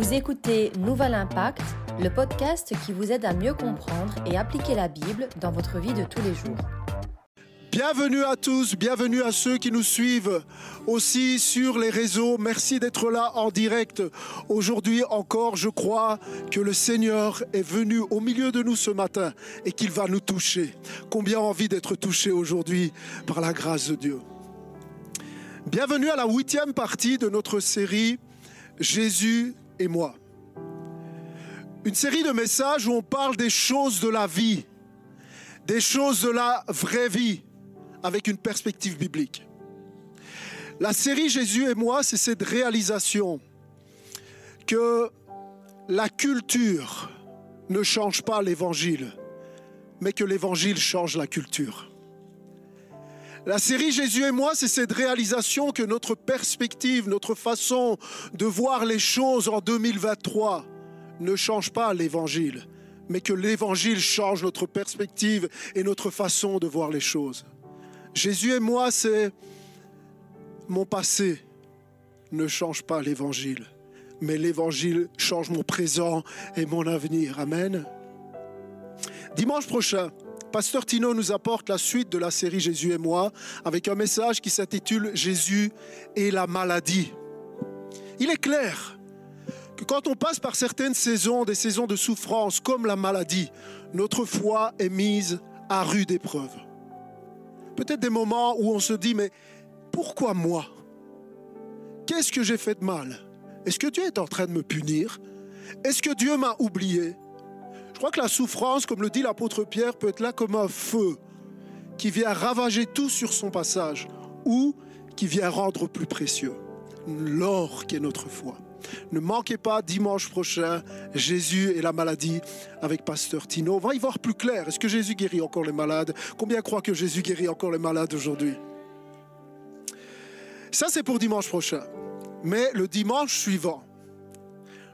Vous écoutez Nouvel Impact, le podcast qui vous aide à mieux comprendre et appliquer la Bible dans votre vie de tous les jours. Bienvenue à tous, bienvenue à ceux qui nous suivent aussi sur les réseaux. Merci d'être là en direct. Aujourd'hui encore, je crois que le Seigneur est venu au milieu de nous ce matin et qu'il va nous toucher. Combien envie d'être touché aujourd'hui par la grâce de Dieu. Bienvenue à la huitième partie de notre série Jésus moi. Une série de messages où on parle des choses de la vie, des choses de la vraie vie avec une perspective biblique. La série Jésus et moi, c'est cette réalisation que la culture ne change pas l'évangile, mais que l'évangile change la culture. La série Jésus et moi, c'est cette réalisation que notre perspective, notre façon de voir les choses en 2023 ne change pas l'évangile, mais que l'évangile change notre perspective et notre façon de voir les choses. Jésus et moi, c'est mon passé ne change pas l'évangile, mais l'évangile change mon présent et mon avenir. Amen. Dimanche prochain, Pasteur Tino nous apporte la suite de la série Jésus et moi avec un message qui s'intitule Jésus et la maladie. Il est clair que quand on passe par certaines saisons, des saisons de souffrance comme la maladie, notre foi est mise à rude épreuve. Peut-être des moments où on se dit, mais pourquoi moi? Qu'est-ce que j'ai fait de mal? Est-ce que Dieu est en train de me punir? Est-ce que Dieu m'a oublié? Crois que la souffrance, comme le dit l'apôtre Pierre, peut être là comme un feu qui vient ravager tout sur son passage ou qui vient rendre plus précieux l'or qui est notre foi. Ne manquez pas dimanche prochain Jésus et la maladie avec Pasteur Tino. On va y voir plus clair. Est-ce que Jésus guérit encore les malades? Combien croient que Jésus guérit encore les malades aujourd'hui? Ça, c'est pour dimanche prochain. Mais le dimanche suivant,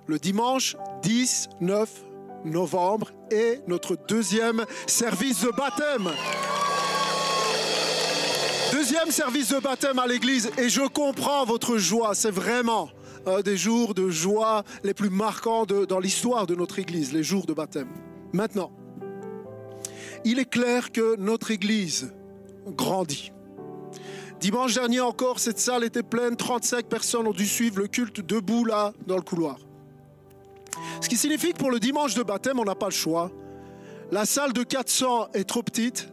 le dimanche 10, 9 novembre, est notre deuxième service de baptême. Deuxième service de baptême à l'église et je comprends votre joie, c'est vraiment un des jours de joie les plus marquants dans l'histoire de notre Église, les jours de baptême. Maintenant, il est clair que notre Église grandit. Dimanche dernier encore, cette salle était pleine, 35 personnes ont dû suivre le culte debout là, dans le couloir. Ce qui signifie que pour le dimanche de baptême, on n'a pas le choix. La salle de 400 est trop petite.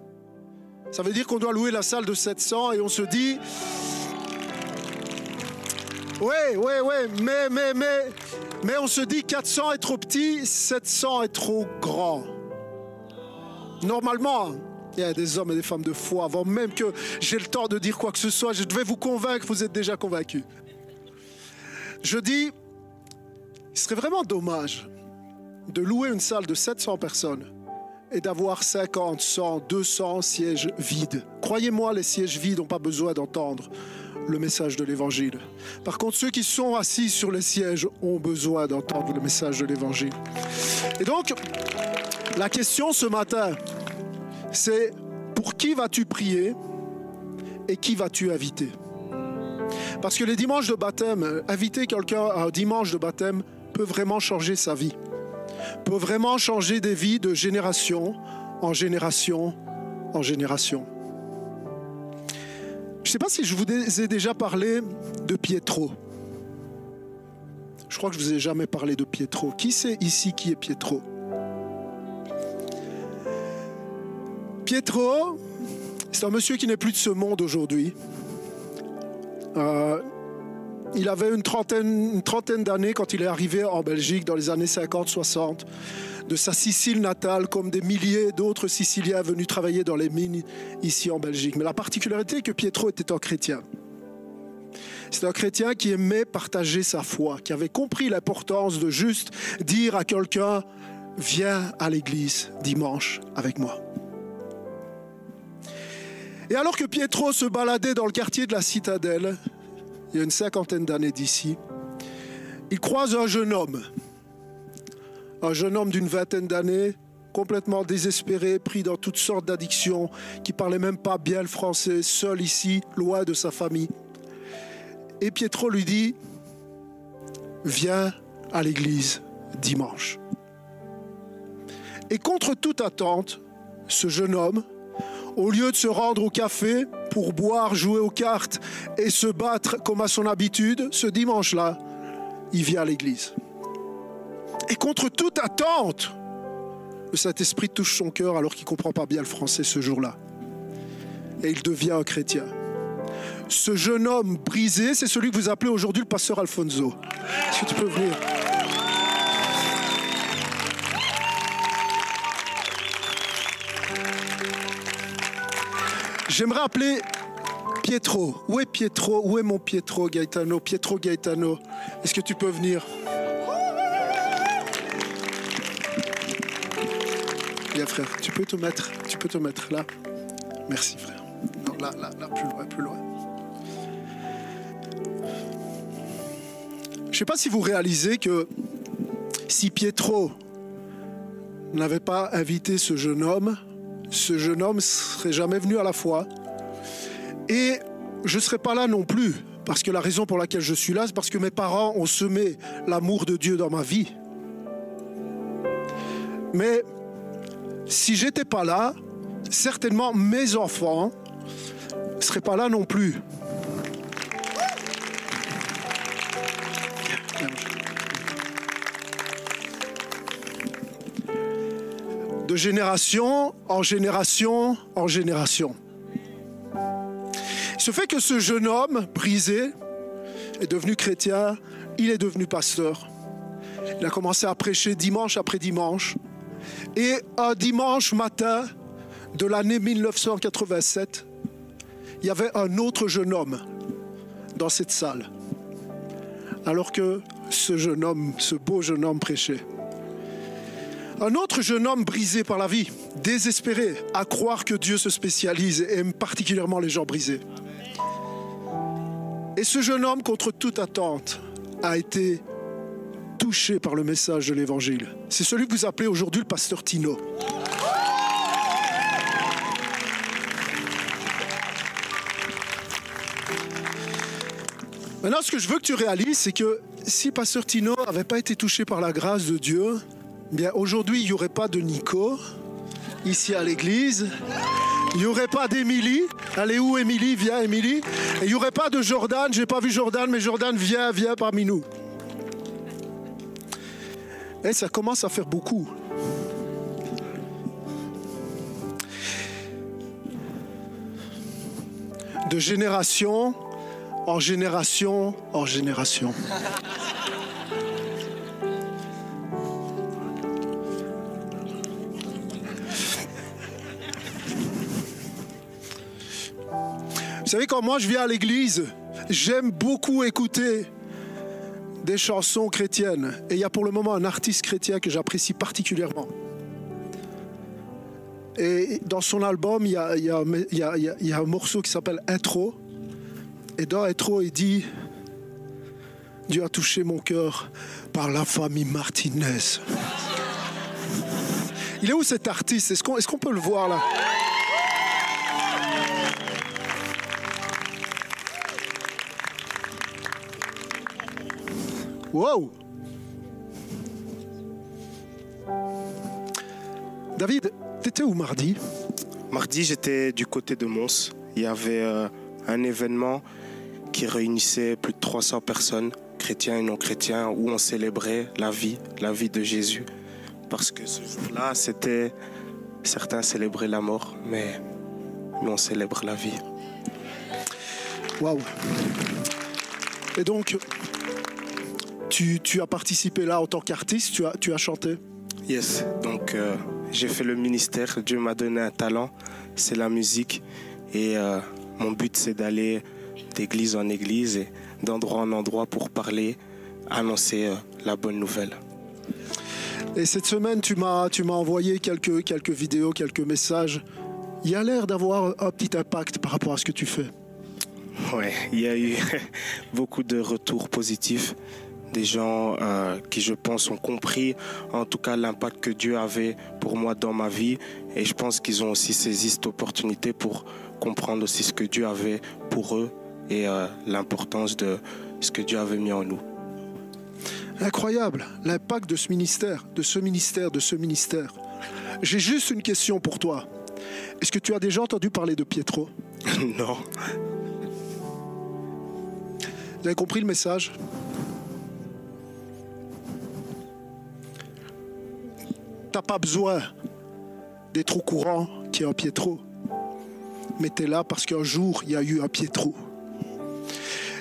Ça veut dire qu'on doit louer la salle de 700 et on se dit, oui, oui, oui, mais, mais, mais, mais on se dit 400 est trop petit, 700 est trop grand. Normalement, il y a des hommes et des femmes de foi avant même que j'ai le temps de dire quoi que ce soit. Je devais vous convaincre, vous êtes déjà convaincus. Je dis, il serait vraiment dommage de louer une salle de 700 personnes et d'avoir 50, 100, 200 sièges vides. Croyez-moi, les sièges vides n'ont pas besoin d'entendre le message de l'Évangile. Par contre, ceux qui sont assis sur les sièges ont besoin d'entendre le message de l'Évangile. Et donc, la question ce matin, c'est pour qui vas-tu prier et qui vas-tu inviter? Parce que les dimanches de baptême, inviter quelqu'un à un dimanche de baptême peut vraiment changer sa vie, peut vraiment changer des vies de génération en génération en génération. Je ne sais pas si je vous ai déjà parlé de Pietro. Je crois que je vous ai jamais parlé de Pietro. Qui c'est ici qui est Pietro? Pietro, c'est un monsieur qui n'est plus de ce monde aujourd'hui. Euh, il avait une trentaine, une trentaine d'années quand il est arrivé en Belgique dans les années 50-60 de sa Sicile natale, comme des milliers d'autres Siciliens venus travailler dans les mines ici en Belgique. Mais la particularité est que Pietro était un chrétien. C'est un chrétien qui aimait partager sa foi, qui avait compris l'importance de juste dire à quelqu'un, viens à l'église dimanche avec moi. Et alors que Pietro se baladait dans le quartier de la citadelle, il y a une cinquantaine d'années d'ici, il croise un jeune homme un jeune homme d'une vingtaine d'années, complètement désespéré, pris dans toutes sortes d'addictions, qui parlait même pas bien le français, seul ici, loin de sa famille. Et Pietro lui dit, viens à l'église dimanche. Et contre toute attente, ce jeune homme, au lieu de se rendre au café pour boire, jouer aux cartes et se battre comme à son habitude, ce dimanche-là, il vient à l'église. Et contre toute attente, le Saint-Esprit touche son cœur alors qu'il ne comprend pas bien le français ce jour-là. Et il devient un chrétien. Ce jeune homme brisé, c'est celui que vous appelez aujourd'hui le pasteur Alfonso. Est-ce tu peux venir? J'aimerais appeler Pietro. Où est Pietro? Où est mon Pietro Gaetano? Pietro Gaetano. Est-ce que tu peux venir? Bien frère, tu peux te mettre, tu peux te mettre là. Merci frère. Non, là, là, là, plus loin, plus loin. Je ne sais pas si vous réalisez que si Pietro n'avait pas invité ce jeune homme, ce jeune homme serait jamais venu à la foi. Et je ne serais pas là non plus, parce que la raison pour laquelle je suis là, c'est parce que mes parents ont semé l'amour de Dieu dans ma vie. Mais si j'étais pas là, certainement mes enfants ne seraient pas là non plus. De génération en génération en génération. Ce fait que ce jeune homme brisé est devenu chrétien, il est devenu pasteur. Il a commencé à prêcher dimanche après dimanche. Et un dimanche matin de l'année 1987, il y avait un autre jeune homme dans cette salle. Alors que ce jeune homme, ce beau jeune homme prêchait. Un autre jeune homme brisé par la vie, désespéré à croire que Dieu se spécialise et aime particulièrement les gens brisés. Et ce jeune homme, contre toute attente, a été touché par le message de l'Évangile. C'est celui que vous appelez aujourd'hui le pasteur Tino. Maintenant, ce que je veux que tu réalises, c'est que si pasteur Tino n'avait pas été touché par la grâce de Dieu, bien aujourd'hui, il n'y aurait pas de Nico ici à l'église. Il n'y aurait pas d'Émilie. Allez où Émilie? Viens Émilie. Il n'y aurait pas de Jordan. J'ai pas vu Jordan, mais Jordan vient, vient parmi nous. Et ça commence à faire beaucoup. De génération en génération en génération. Savez, quand moi je viens à l'église, j'aime beaucoup écouter des chansons chrétiennes. Et il y a pour le moment un artiste chrétien que j'apprécie particulièrement. Et dans son album, il y a, un morceau qui s'appelle Intro. Et dans Intro, il dit Dieu a touché mon cœur par la famille Martinez. Il est où cet artiste? Est-ce qu'on peut le voir là? Wow David, t'étais où mardi? Mardi, j'étais du côté de Mons. Il y avait euh, un événement qui réunissait plus de 300 personnes, chrétiens et non chrétiens, où on célébrait la vie, la vie de Jésus. Parce que ce jour-là, c'était. Certains célébraient la mort, mais nous, on célèbre la vie. Waouh Et donc, tu, tu as participé là en tant qu'artiste, tu as, tu as chanté Yes, donc euh, j'ai fait le ministère. Dieu m'a donné un talent, c'est la musique. Et euh, mon but, c'est d'aller d'église en église et d'endroit en endroit pour parler, annoncer euh, la bonne nouvelle. Et cette semaine, tu m'as, tu m'as envoyé quelques, quelques vidéos, quelques messages. Il y a l'air d'avoir un petit impact par rapport à ce que tu fais. Ouais, il y a eu beaucoup de retours positifs. Des gens euh, qui, je pense, ont compris en tout cas l'impact que Dieu avait pour moi dans ma vie. Et je pense qu'ils ont aussi saisi cette opportunité pour comprendre aussi ce que Dieu avait pour eux et euh, l'importance de ce que Dieu avait mis en nous. Incroyable, l'impact de ce ministère, de ce ministère, de ce ministère. J'ai juste une question pour toi. Est-ce que tu as déjà entendu parler de Pietro? Non. Vous avez compris le message T'as pas besoin d'être au courant qu'il y a un Pietro. Mais tu es là parce qu'un jour, il y a eu un Pietro.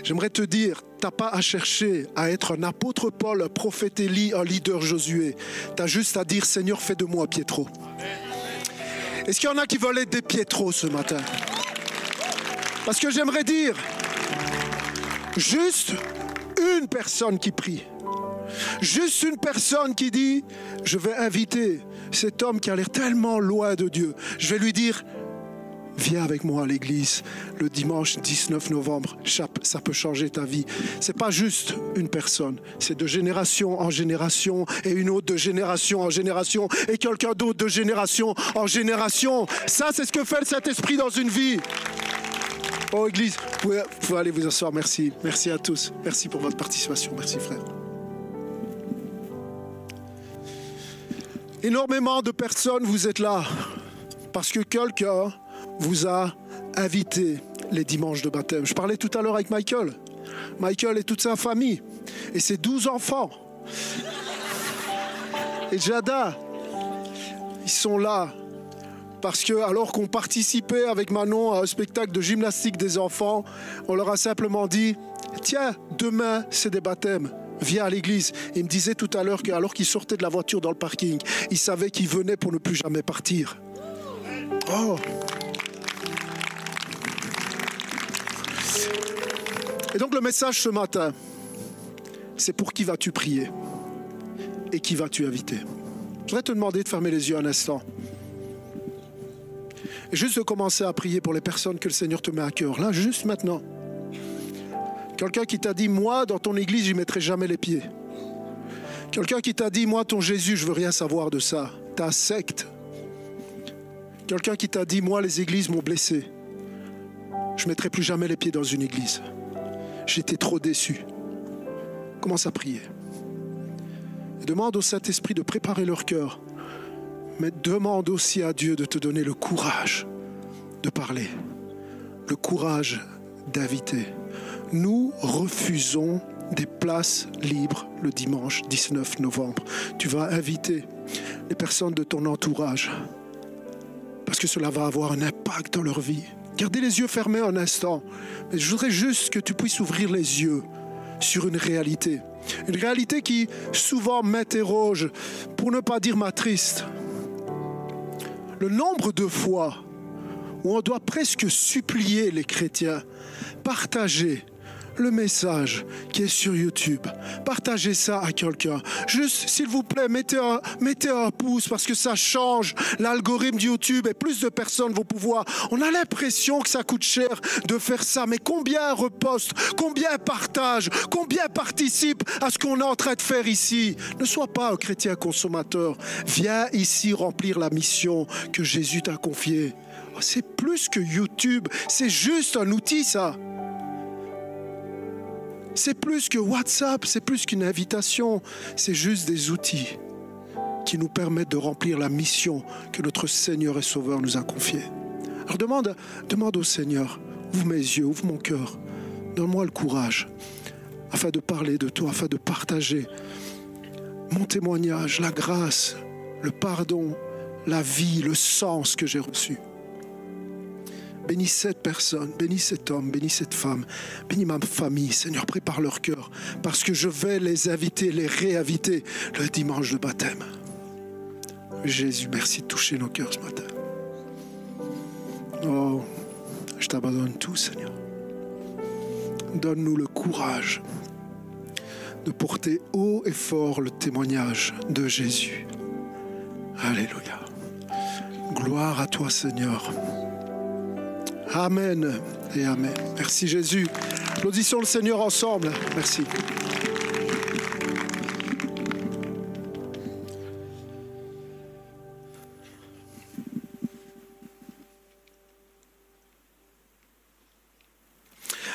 J'aimerais te dire, t'as pas à chercher à être un apôtre Paul, un prophète Élie, un leader Josué. Tu as juste à dire, Seigneur, fais de moi Pietro. Est-ce qu'il y en a qui veulent être des Pietro ce matin? Parce que j'aimerais dire, juste une personne qui prie, juste une personne qui dit, je vais inviter cet homme qui a l'air tellement loin de Dieu, je vais lui dire, Viens avec moi à l'église le dimanche 19 novembre. Ça peut changer ta vie. C'est pas juste une personne, c'est de génération en génération et une autre de génération en génération et quelqu'un d'autre de génération en génération. Ça, c'est ce que fait le Saint-Esprit dans une vie. Oh, Église, vous pouvez, aller vous asseoir. Merci. Merci à tous. Merci pour votre participation. Merci, frère. Énormément de personnes, vous êtes là parce que quelqu'un vous a invité les dimanches de baptême. Je parlais tout à l'heure avec Michael. Michael et toute sa famille et ses douze enfants. Et Jada, ils sont là parce que alors qu'on participait avec Manon à un spectacle de gymnastique des enfants, on leur a simplement dit "Tiens, demain c'est des baptêmes." Viens à l'église. Il me disait tout à l'heure qu'alors qu'il sortait de la voiture dans le parking, il savait qu'il venait pour ne plus jamais partir. Oh, Et donc le message ce matin, c'est pour qui vas-tu prier et qui vas-tu inviter? Je voudrais te demander de fermer les yeux un instant. Et juste de commencer à prier pour les personnes que le Seigneur te met à cœur, là, juste maintenant. Quelqu'un qui t'a dit, moi, dans ton église, j'y mettrai jamais les pieds. Quelqu'un qui t'a dit, moi, ton Jésus, je veux rien savoir de ça. Ta secte. Quelqu'un qui t'a dit, moi, les églises m'ont blessé. Je mettrai plus jamais les pieds dans une église. J'étais trop déçu. Commence à prier. Demande au Saint-Esprit de préparer leur cœur. Mais demande aussi à Dieu de te donner le courage de parler, le courage d'inviter. Nous refusons des places libres le dimanche 19 novembre. Tu vas inviter les personnes de ton entourage parce que cela va avoir un impact dans leur vie. Gardez les yeux fermés un instant. Mais je voudrais juste que tu puisses ouvrir les yeux sur une réalité. Une réalité qui souvent m'interroge, pour ne pas dire m'attriste. Le nombre de fois où on doit presque supplier les chrétiens, partager le message qui est sur YouTube. Partagez ça à quelqu'un. Juste, s'il vous plaît, mettez un, mettez un pouce parce que ça change l'algorithme de YouTube et plus de personnes vont pouvoir. On a l'impression que ça coûte cher de faire ça, mais combien repostent, combien partagent, combien participent à ce qu'on est en train de faire ici? Ne sois pas un chrétien consommateur. Viens ici remplir la mission que Jésus t'a confiée. Oh, c'est plus que YouTube, c'est juste un outil ça. C'est plus que WhatsApp, c'est plus qu'une invitation, c'est juste des outils qui nous permettent de remplir la mission que notre Seigneur et Sauveur nous a confiée. Alors demande, demande au Seigneur, ouvre mes yeux, ouvre mon cœur, donne-moi le courage afin de parler de toi, afin de partager mon témoignage, la grâce, le pardon, la vie, le sens que j'ai reçu. Bénis cette personne, bénis cet homme, bénis cette femme, bénis ma famille. Seigneur, prépare leur cœur parce que je vais les inviter, les réinviter le dimanche de baptême. Jésus, merci de toucher nos cœurs ce matin. Oh, je t'abandonne tout, Seigneur. Donne-nous le courage de porter haut et fort le témoignage de Jésus. Alléluia. Gloire à toi, Seigneur. Amen et Amen. Merci Jésus. Applaudissons le Seigneur ensemble. Merci.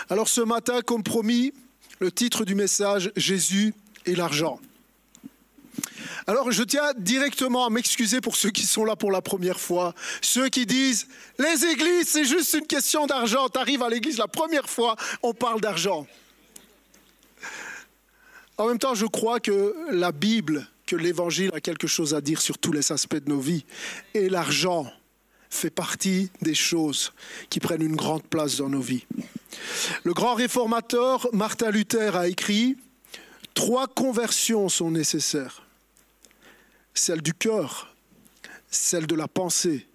Alors ce matin, comme promis, le titre du message, Jésus et l'argent. Alors je tiens directement à m'excuser pour ceux qui sont là pour la première fois, ceux qui disent les églises c'est juste une question d'argent, tu arrives à l'église la première fois, on parle d'argent. En même temps, je crois que la Bible, que l'Évangile a quelque chose à dire sur tous les aspects de nos vies. Et l'argent fait partie des choses qui prennent une grande place dans nos vies. Le grand réformateur Martin Luther a écrit, Trois conversions sont nécessaires. Celle du cœur, celle de la pensée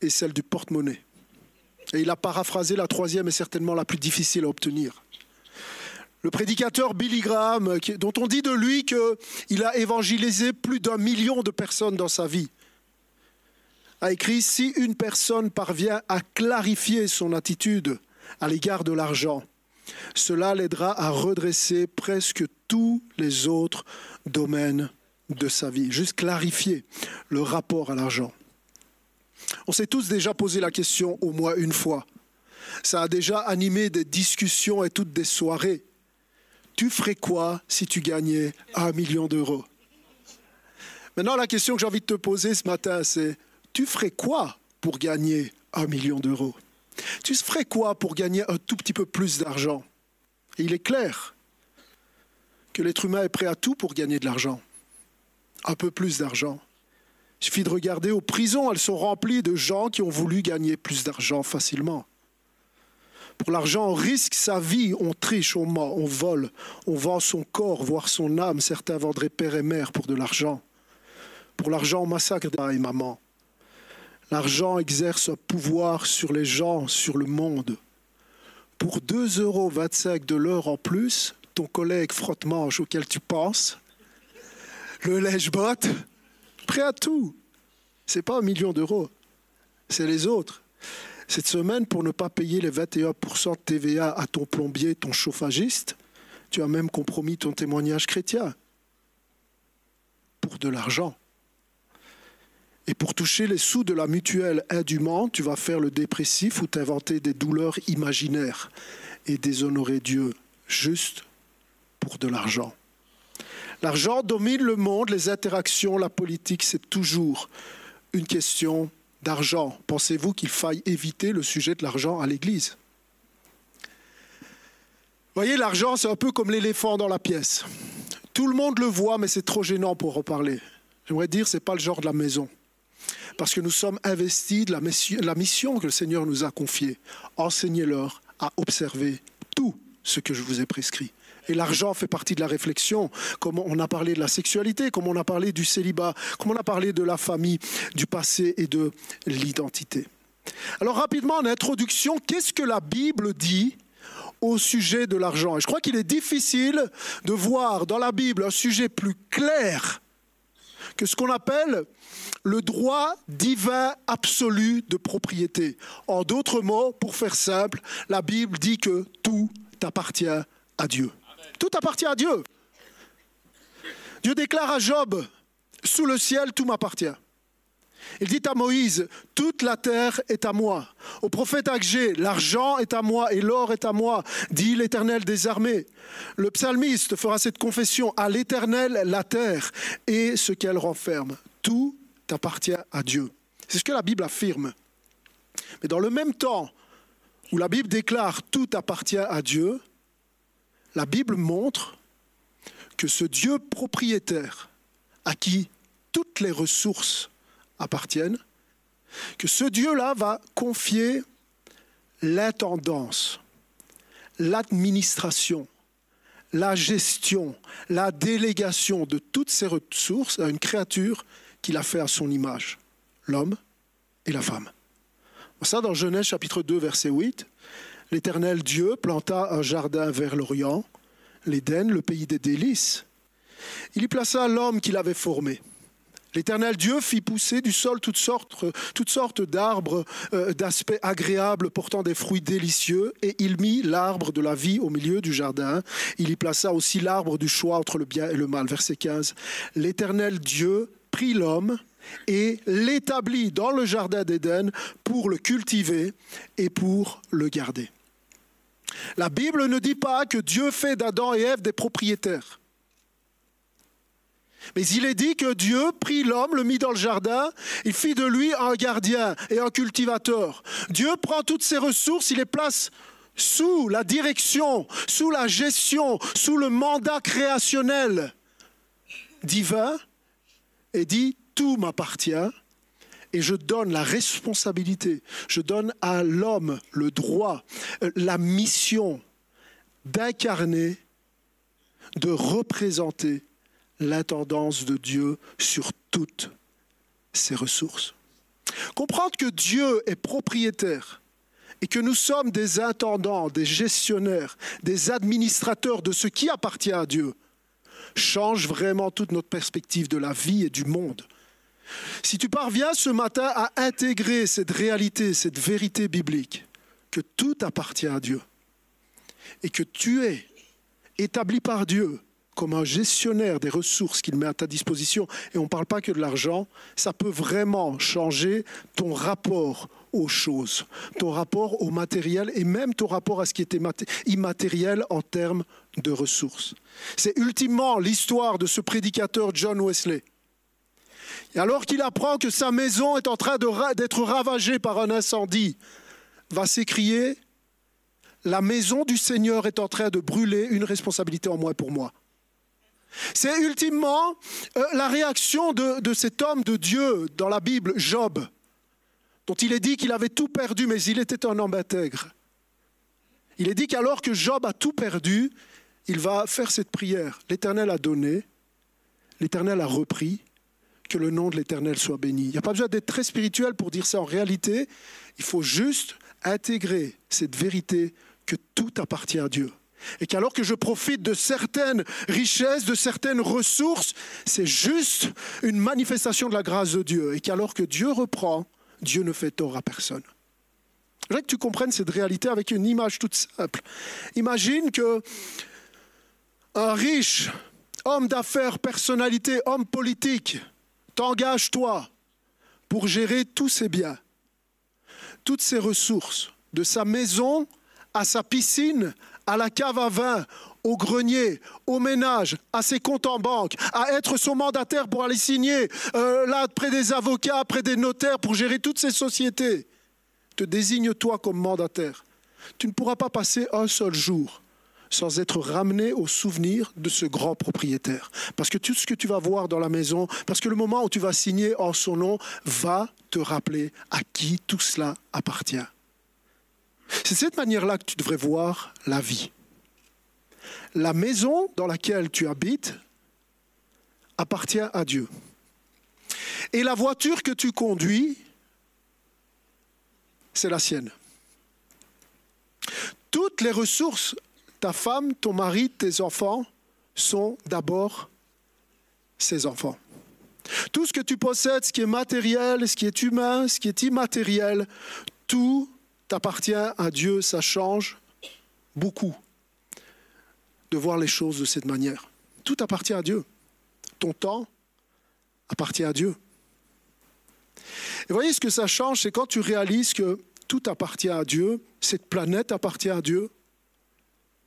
et celle du porte-monnaie. Et il a paraphrasé la troisième est certainement la plus difficile à obtenir. Le prédicateur Billy Graham, dont on dit de lui qu'il a évangélisé plus d'un million de personnes dans sa vie, a écrit Si une personne parvient à clarifier son attitude à l'égard de l'argent, cela l'aidera à redresser presque tous les autres domaines de sa vie. Juste clarifier le rapport à l'argent. On s'est tous déjà posé la question au moins une fois. Ça a déjà animé des discussions et toutes des soirées tu ferais quoi si tu gagnais un million d'euros? Maintenant, la question que j'ai envie de te poser ce matin, c'est tu ferais quoi pour gagner un million d'euros? Tu ferais quoi pour gagner un tout petit peu plus d'argent? Il est clair que l'être humain est prêt à tout pour gagner de l'argent. Un peu plus d'argent. Il suffit de regarder aux prisons, elles sont remplies de gens qui ont voulu gagner plus d'argent facilement. Pour l'argent, on risque sa vie, on triche, on ment, on vole, on vend son corps, voire son âme. Certains vendraient père et mère pour de l'argent. Pour l'argent, on massacre papa et maman. L'argent exerce un pouvoir sur les gens, sur le monde. Pour 2,25 euros de l'heure en plus, ton collègue frotte-manche auquel tu penses, le lèche-botte, prêt à tout. C'est pas un million d'euros, c'est les autres. Cette semaine, pour ne pas payer les 21% de TVA à ton plombier, ton chauffagiste, tu as même compromis ton témoignage chrétien pour de l'argent. Et pour toucher les sous de la mutuelle indûment, tu vas faire le dépressif ou t'inventer des douleurs imaginaires et déshonorer Dieu juste pour de l'argent. L'argent domine le monde, les interactions, la politique, c'est toujours une question d'argent, pensez-vous qu'il faille éviter le sujet de l'argent à l'Église? Voyez, l'argent, c'est un peu comme l'éléphant dans la pièce. Tout le monde le voit, mais c'est trop gênant pour en parler. J'aimerais dire, ce n'est pas le genre de la maison. Parce que nous sommes investis de la mission que le Seigneur nous a confiée. Enseignez-leur à observer tout ce que je vous ai prescrit. Et l'argent fait partie de la réflexion, comme on a parlé de la sexualité, comme on a parlé du célibat, comme on a parlé de la famille, du passé et de l'identité. Alors rapidement, en introduction, qu'est-ce que la Bible dit au sujet de l'argent? Et je crois qu'il est difficile de voir dans la Bible un sujet plus clair que ce qu'on appelle le droit divin absolu de propriété. En d'autres mots, pour faire simple, la Bible dit que tout appartient à Dieu. Tout appartient à Dieu. Dieu déclare à Job, sous le ciel, tout m'appartient. Il dit à Moïse, toute la terre est à moi. Au prophète Agé, l'argent est à moi et l'or est à moi, dit l'Éternel des armées. Le psalmiste fera cette confession, à l'Éternel la terre et ce qu'elle renferme. Tout appartient à Dieu. C'est ce que la Bible affirme. Mais dans le même temps où la Bible déclare tout appartient à Dieu, la Bible montre que ce Dieu propriétaire à qui toutes les ressources appartiennent, que ce Dieu-là va confier l'intendance, l'administration, la gestion, la délégation de toutes ces ressources à une créature qu'il a fait à son image, l'homme et la femme. Ça, dans Genèse chapitre 2, verset 8, L'Éternel Dieu planta un jardin vers l'Orient, l'Éden, le pays des délices. Il y plaça l'homme qu'il avait formé. L'Éternel Dieu fit pousser du sol toutes sortes, d'arbres euh, d'aspect agréable portant des fruits délicieux, et il mit l'arbre de la vie au milieu du jardin. Il y plaça aussi l'arbre du choix entre le bien et le mal. Verset 15. L'Éternel Dieu prit l'homme et l'établit dans le jardin d'Éden pour le cultiver et pour le garder. La Bible ne dit pas que Dieu fait d'Adam et Ève des propriétaires. Mais il est dit que Dieu prit l'homme, le mit dans le jardin, il fit de lui un gardien et un cultivateur. Dieu prend toutes ses ressources, il les place sous la direction, sous la gestion, sous le mandat créationnel divin et dit, tout m'appartient et je donne la responsabilité, je donne à l'homme le droit, euh, la mission d'incarner, de représenter l'intendance de Dieu sur toutes ses ressources. Comprendre que Dieu est propriétaire et que nous sommes des intendants, des gestionnaires, des administrateurs de ce qui appartient à Dieu change vraiment toute notre perspective de la vie et du monde. Si tu parviens ce matin à intégrer cette réalité, cette vérité biblique, que tout appartient à Dieu et que tu es établi par Dieu comme un gestionnaire des ressources qu'il met à ta disposition, et on ne parle pas que de l'argent, ça peut vraiment changer ton rapport aux choses, ton rapport au matériel et même ton rapport à ce qui était immatériel en termes de ressources. C'est ultimement l'histoire de ce prédicateur John Wesley. Et alors qu'il apprend que sa maison est en train d'être ravagée par un incendie, va s'écrier, la maison du Seigneur est en train de brûler, une responsabilité en moins pour moi. C'est ultimement euh, la réaction de, cet homme de Dieu dans la Bible, Job, dont il est dit qu'il avait tout perdu, mais il était un homme intègre. Il est dit qu'alors que Job a tout perdu, il va faire cette prière. L'Éternel a donné, l'Éternel a repris, que le nom de l'Éternel soit béni. Il n'y a pas besoin d'être très spirituel pour dire ça. En réalité, il faut juste intégrer cette vérité que tout appartient à Dieu. Et qu'alors que je profite de certaines richesses, de certaines ressources, c'est juste une manifestation de la grâce de Dieu. Et qu'alors que Dieu reprend, Dieu ne fait tort à personne. Je voudrais que tu comprennes cette réalité avec une image toute simple. Imagine que un riche, homme d'affaires, personnalité, homme politique, t'engage toi pour gérer tous ses biens, toutes ses ressources, de sa maison à sa piscine, à la cave à vin, au grenier, au ménage, à ses comptes en banque, à être son mandataire pour aller signer euh, là près des avocats, près des notaires pour gérer toutes ces sociétés. Te désigne toi comme mandataire. Tu ne pourras pas passer un seul jour sans être ramené au souvenir de ce grand propriétaire. Parce que tout ce que tu vas voir dans la maison, parce que le moment où tu vas signer en son nom va te rappeler à qui tout cela appartient. C'est cette manière-là que tu devrais voir la vie. La maison dans laquelle tu habites appartient à Dieu. Et la voiture que tu conduis, c'est la sienne. Toutes les ressources, ta femme, ton mari, tes enfants, sont d'abord ses enfants. Tout ce que tu possèdes, ce qui est matériel, ce qui est humain, ce qui est immatériel, tout appartient à Dieu, ça change beaucoup de voir les choses de cette manière. Tout appartient à Dieu. Ton temps appartient à Dieu. Et voyez ce que ça change, c'est quand tu réalises que tout appartient à Dieu, cette planète appartient à Dieu.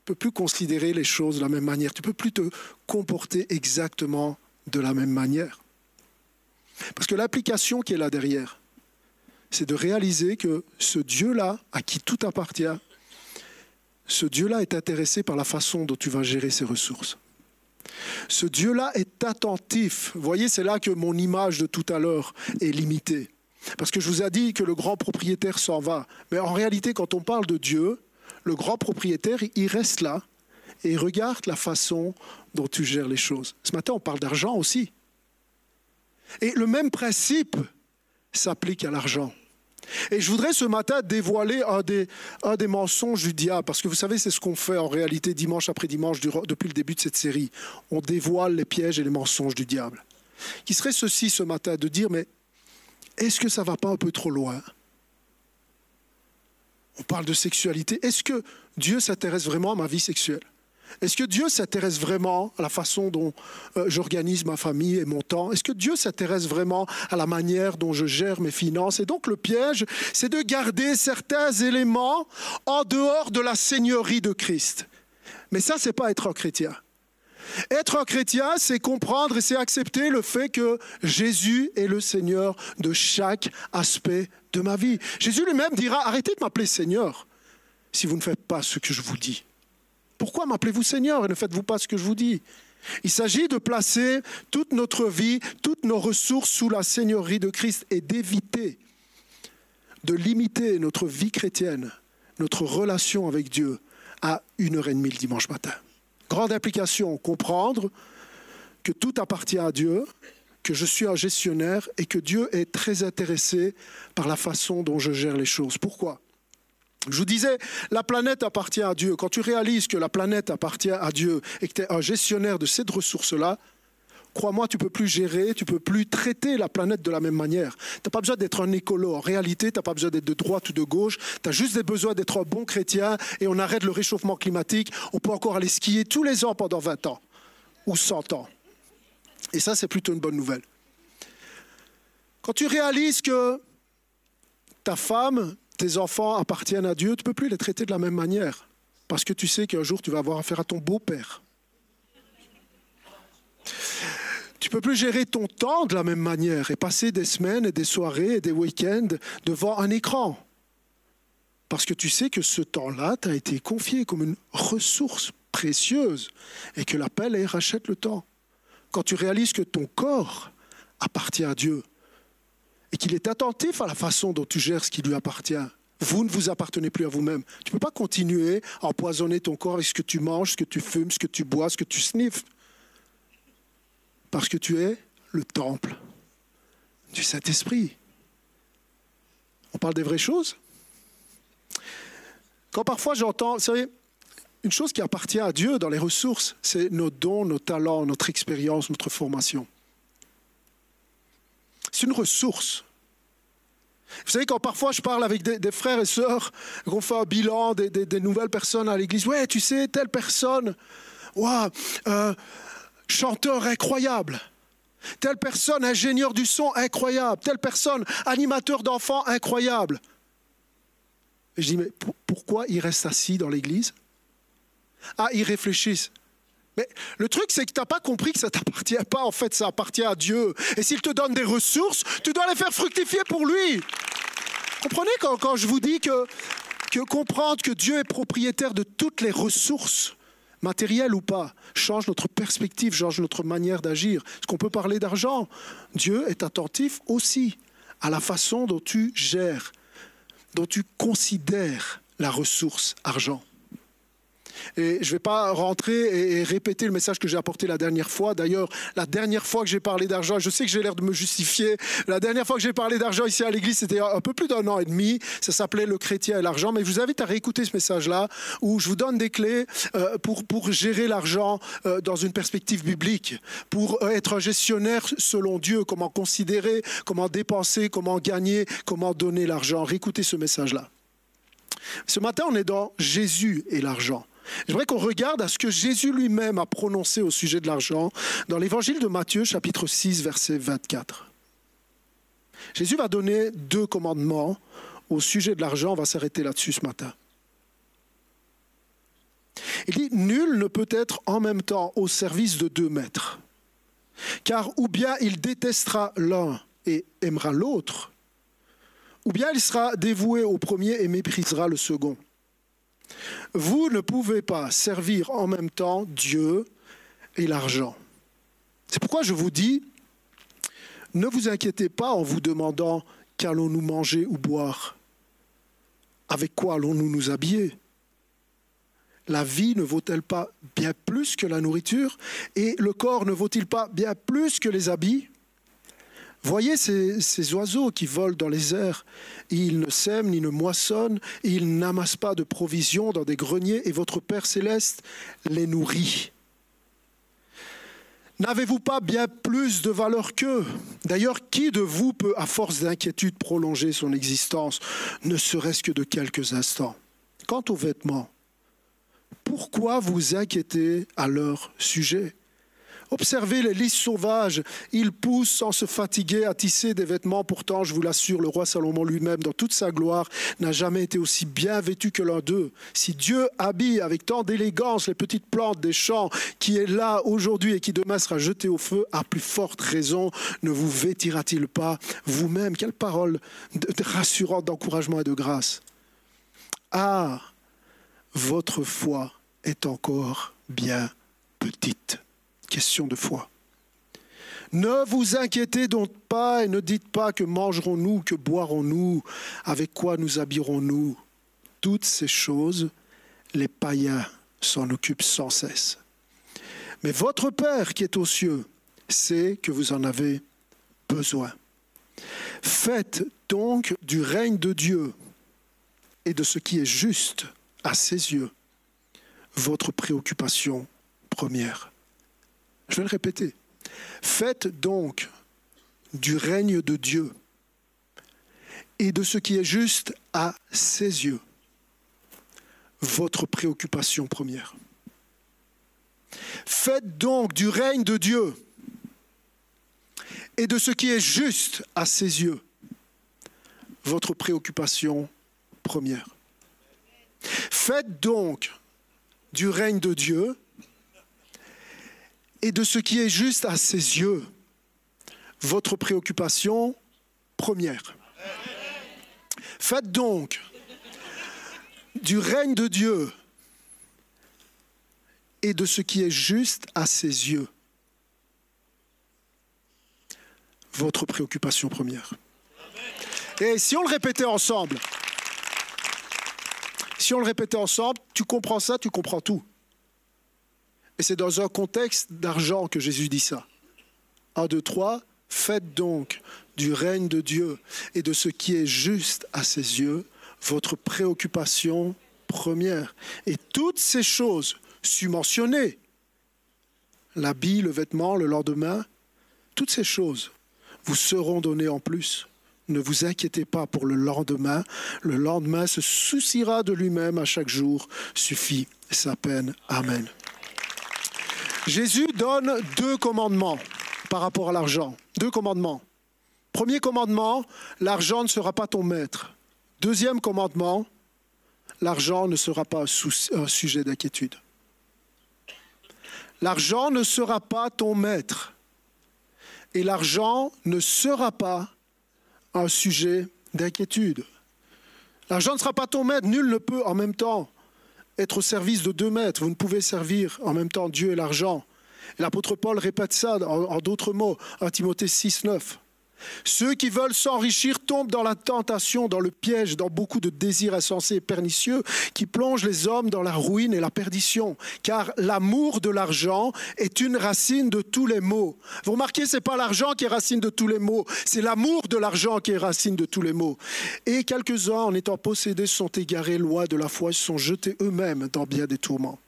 Tu peux plus considérer les choses de la même manière. Tu peux plus te comporter exactement de la même manière. Parce que l'application qui est là derrière, c'est de réaliser que ce Dieu-là, à qui tout appartient, ce Dieu-là est intéressé par la façon dont tu vas gérer ses ressources. Ce Dieu-là est attentif. Vous voyez, c'est là que mon image de tout à l'heure est limitée. Parce que je vous ai dit que le grand propriétaire s'en va. Mais en réalité, quand on parle de Dieu, le grand propriétaire, il reste là et regarde la façon dont tu gères les choses. Ce matin, on parle d'argent aussi. Et le même principe s'applique à l'argent. Et je voudrais ce matin dévoiler un des, un des mensonges du diable, parce que vous savez, c'est ce qu'on fait en réalité dimanche après dimanche depuis le début de cette série. On dévoile les pièges et les mensonges du diable. Qui serait ceci ce matin, de dire, mais est-ce que ça va pas un peu trop loin? On parle de sexualité. Est-ce que Dieu s'intéresse vraiment à ma vie sexuelle? Est-ce que Dieu s'intéresse vraiment à la façon dont euh, j'organise ma famille et mon temps? Est-ce que Dieu s'intéresse vraiment à la manière dont je gère mes finances? Et donc le piège, c'est de garder certains éléments en dehors de la seigneurie de Christ. Mais ça, c'est pas être un chrétien. Être un chrétien, c'est comprendre et c'est accepter le fait que Jésus est le Seigneur de chaque aspect de ma vie. Jésus lui-même dira, arrêtez de m'appeler Seigneur si vous ne faites pas ce que je vous dis. Pourquoi m'appelez-vous Seigneur et ne faites-vous pas ce que je vous dis? Il s'agit de placer toute notre vie, toutes nos ressources sous la Seigneurie de Christ et d'éviter de limiter notre vie chrétienne, notre relation avec Dieu à une heure et demie le dimanche matin. Grande implication, comprendre que tout appartient à Dieu, que je suis un gestionnaire et que Dieu est très intéressé par la façon dont je gère les choses. Pourquoi? Je vous disais, la planète appartient à Dieu. Quand tu réalises que la planète appartient à Dieu et que tu es un gestionnaire de cette ressource-là, crois-moi, tu peux plus gérer, tu peux plus traiter la planète de la même manière. Tu n'as pas besoin d'être un écolo. En réalité, tu n'as pas besoin d'être de droite ou de gauche. Tu as juste besoin d'être un bon chrétien et on arrête le réchauffement climatique. On peut encore aller skier tous les ans pendant 20 ans ou 100 ans. Et ça, c'est plutôt une bonne nouvelle. Quand tu réalises que ta femme, tes enfants appartiennent à Dieu, tu ne peux plus les traiter de la même manière. Parce que tu sais qu'un jour, tu vas avoir affaire à ton beau-père. Tu ne peux plus gérer ton temps de la même manière et passer des semaines et des soirées et des week-ends devant un écran. Parce que tu sais que ce temps-là t'a été confié comme une ressource précieuse et que l'appel est rachète le temps. Quand tu réalises que ton corps appartient à Dieu, et qu'il est attentif à la façon dont tu gères ce qui lui appartient. Vous ne vous appartenez plus à vous-même. Tu ne peux pas continuer à empoisonner ton corps avec ce que tu manges, ce que tu fumes, ce que tu bois, ce que tu sniffes. Parce que tu es le temple du Saint-Esprit. On parle des vraies choses? Quand parfois j'entends, une chose qui appartient à Dieu dans les ressources, c'est nos dons, nos talents, notre expérience, notre formation. C'est une ressource. Vous savez, quand parfois je parle avec des, frères et sœurs, qu'on fait un bilan des, nouvelles personnes à l'église, ouais, tu sais, telle personne, euh, chanteur incroyable. Telle personne, ingénieur du son incroyable. Telle personne, animateur d'enfants incroyable. Et je dis, mais pourquoi ils restent assis dans l'église? Ah, ils réfléchissent. Mais le truc, c'est que tu n'as pas compris que ça t'appartient pas. En fait, ça appartient à Dieu. Et s'il te donne des ressources, tu dois les faire fructifier pour lui. Comprenez quand, je vous dis que, que comprendre que Dieu est propriétaire de toutes les ressources, matérielles ou pas, change notre perspective, change notre manière d'agir. Est-ce qu'on peut parler d'argent? Dieu est attentif aussi à la façon dont tu gères, dont tu considères la ressource argent. Et je ne vais pas rentrer et, répéter le message que j'ai apporté la dernière fois. D'ailleurs, la dernière fois que j'ai parlé d'argent, je sais que j'ai l'air de me justifier. La dernière fois que j'ai parlé d'argent ici à l'église, c'était un peu plus d'un an et demi. Ça s'appelait Le chrétien et l'argent. Mais je vous invite à réécouter ce message-là où je vous donne des clés euh, pour, gérer l'argent euh, dans une perspective biblique, pour euh, être un gestionnaire selon Dieu, comment considérer, comment dépenser, comment gagner, comment donner l'argent. Réécoutez ce message-là. Ce matin, on est dans Jésus et l'argent. J'aimerais qu'on regarde à ce que Jésus lui-même a prononcé au sujet de l'argent dans l'évangile de Matthieu chapitre 6 verset 24. Jésus va donner deux commandements au sujet de l'argent, on va s'arrêter là-dessus ce matin. Il dit, nul ne peut être en même temps au service de deux maîtres, car ou bien il détestera l'un et aimera l'autre, ou bien il sera dévoué au premier et méprisera le second. Vous ne pouvez pas servir en même temps Dieu et l'argent. C'est pourquoi je vous dis, ne vous inquiétez pas en vous demandant qu'allons-nous manger ou boire. Avec quoi allons-nous nous habiller? La vie ne vaut-elle pas bien plus que la nourriture? Et le corps ne vaut-il pas bien plus que les habits? Voyez ces, oiseaux qui volent dans les airs. Ils ne sèment ni ne moissonnent, ils n'amassent pas de provisions dans des greniers, et votre Père céleste les nourrit. N'avez-vous pas bien plus de valeur qu'eux? D'ailleurs, qui de vous peut, à force d'inquiétude, prolonger son existence, ne serait-ce que de quelques instants? Quant aux vêtements, pourquoi vous inquiétez à leur sujet? Observez les lys sauvages. Ils poussent sans se fatiguer à tisser des vêtements. Pourtant, je vous l'assure, le roi Salomon lui-même, dans toute sa gloire, n'a jamais été aussi bien vêtu que l'un d'eux. Si Dieu habille avec tant d'élégance les petites plantes des champs qui est là aujourd'hui et qui demain sera jeté au feu, à plus forte raison ne vous vêtira-t-il pas vous-même? Quelle parole rassurante d'encouragement et de grâce. Ah, votre foi est encore bien petite. Question de foi. Ne vous inquiétez donc pas et ne dites pas que mangerons-nous, que boirons-nous, avec quoi nous habillerons-nous. Toutes ces choses, les païens s'en occupent sans cesse. Mais votre Père qui est aux cieux sait que vous en avez besoin. Faites donc du règne de Dieu et de ce qui est juste à ses yeux votre préoccupation première. Je vais le répéter. Faites donc du règne de Dieu et de ce qui est juste à ses yeux votre préoccupation première. Faites donc du règne de Dieu et de ce qui est juste à ses yeux votre préoccupation première. Faites donc du règne de Dieu et de ce qui est juste à ses yeux votre préoccupation première. Faites donc du règne de Dieu et de ce qui est juste à ses yeux votre préoccupation première. Et si on le répétait ensemble, si on le répétait ensemble, tu comprends ça, tu comprends tout. Et c'est dans un contexte d'argent que Jésus dit ça. 1, 2, 3, faites donc du règne de Dieu et de ce qui est juste à ses yeux votre préoccupation première. Et toutes ces choses subventionnées, l'habit, le vêtement, le lendemain, toutes ces choses vous seront données en plus. Ne vous inquiétez pas pour le lendemain. Le lendemain se souciera de lui-même à chaque jour. Suffit sa peine. Amen. Jésus donne deux commandements par rapport à l'argent. Deux commandements. Premier commandement, l'argent ne sera pas ton maître. Deuxième commandement, l'argent ne sera pas un sujet d'inquiétude. L'argent ne sera pas ton maître. Et l'argent ne sera pas un sujet d'inquiétude. L'argent ne sera pas ton maître. Nul ne peut en même temps être au service de deux maîtres. Vous ne pouvez servir en même temps Dieu et l'argent. L'apôtre Paul répète ça en, d'autres mots, à Timothée 6, 9. Ceux qui veulent s'enrichir tombent dans la tentation, dans le piège, dans beaucoup de désirs insensés et pernicieux qui plongent les hommes dans la ruine et la perdition. Car l'amour de l'argent est une racine de tous les maux. Vous remarquez, ce n'est pas l'argent qui est racine de tous les maux, c'est l'amour de l'argent qui est racine de tous les maux. Et quelques-uns, en étant possédés, sont égarés loin de la foi, se sont jetés eux-mêmes dans bien des tourments.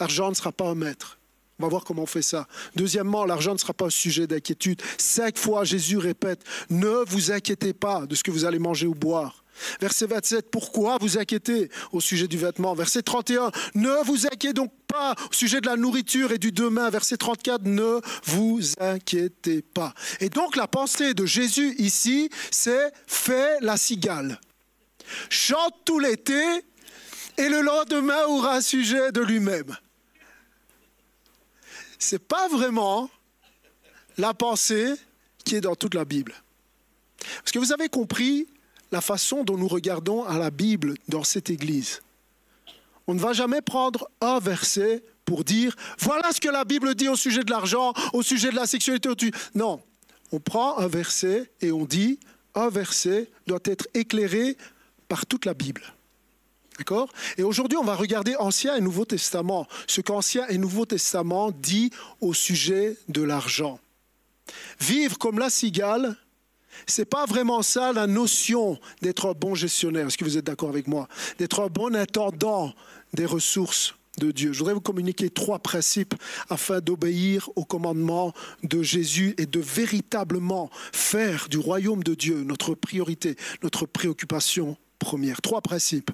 L'argent ne sera pas un maître. On va voir comment on fait ça. Deuxièmement, l'argent ne sera pas un sujet d'inquiétude. Cinq fois, Jésus répète, ne vous inquiétez pas de ce que vous allez manger ou boire. Verset 27, pourquoi vous inquiétez au sujet du vêtement? Verset 31, ne vous inquiétez donc pas au sujet de la nourriture et du demain. Verset 34, ne vous inquiétez pas. Et donc la pensée de Jésus ici, c'est fais la cigale. Chante tout l'été et le lendemain aura un sujet de lui-même n'est pas vraiment la pensée qui est dans toute la Bible. Parce que vous avez compris la façon dont nous regardons à la Bible dans cette Église. On ne va jamais prendre un verset pour dire voilà ce que la Bible dit au sujet de l'argent, au sujet de la sexualité. Non, on prend un verset et on dit un verset doit être éclairé par toute la Bible. D'accord? Et aujourd'hui, on va regarder Ancien et Nouveau Testament, ce qu'Ancien et Nouveau Testament dit au sujet de l'argent. Vivre comme la cigale, c'est pas vraiment ça la notion d'être un bon gestionnaire. Est-ce que vous êtes d'accord avec moi? D'être un bon intendant des ressources de Dieu. Je voudrais vous communiquer trois principes afin d'obéir au commandement de Jésus et de véritablement faire du royaume de Dieu notre priorité, notre préoccupation première. Trois principes.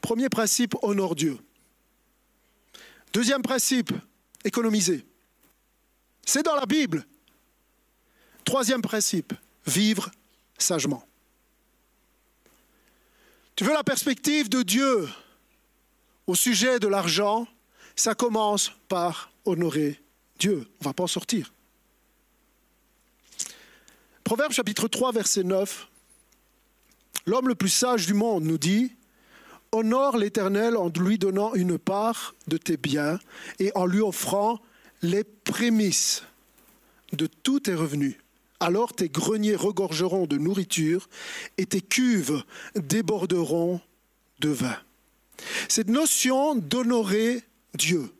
Premier principe, honore Dieu. Deuxième principe, économiser. C'est dans la Bible. Troisième principe, vivre sagement. Tu veux la perspective de Dieu au sujet de l'argent Ça commence par honorer Dieu. On ne va pas en sortir. Proverbe chapitre 3, verset 9. L'homme le plus sage du monde nous dit, Honore l'Éternel en lui donnant une part de tes biens et en lui offrant les prémices de tous tes revenus. Alors tes greniers regorgeront de nourriture et tes cuves déborderont de vin. Cette notion d'honorer Dieu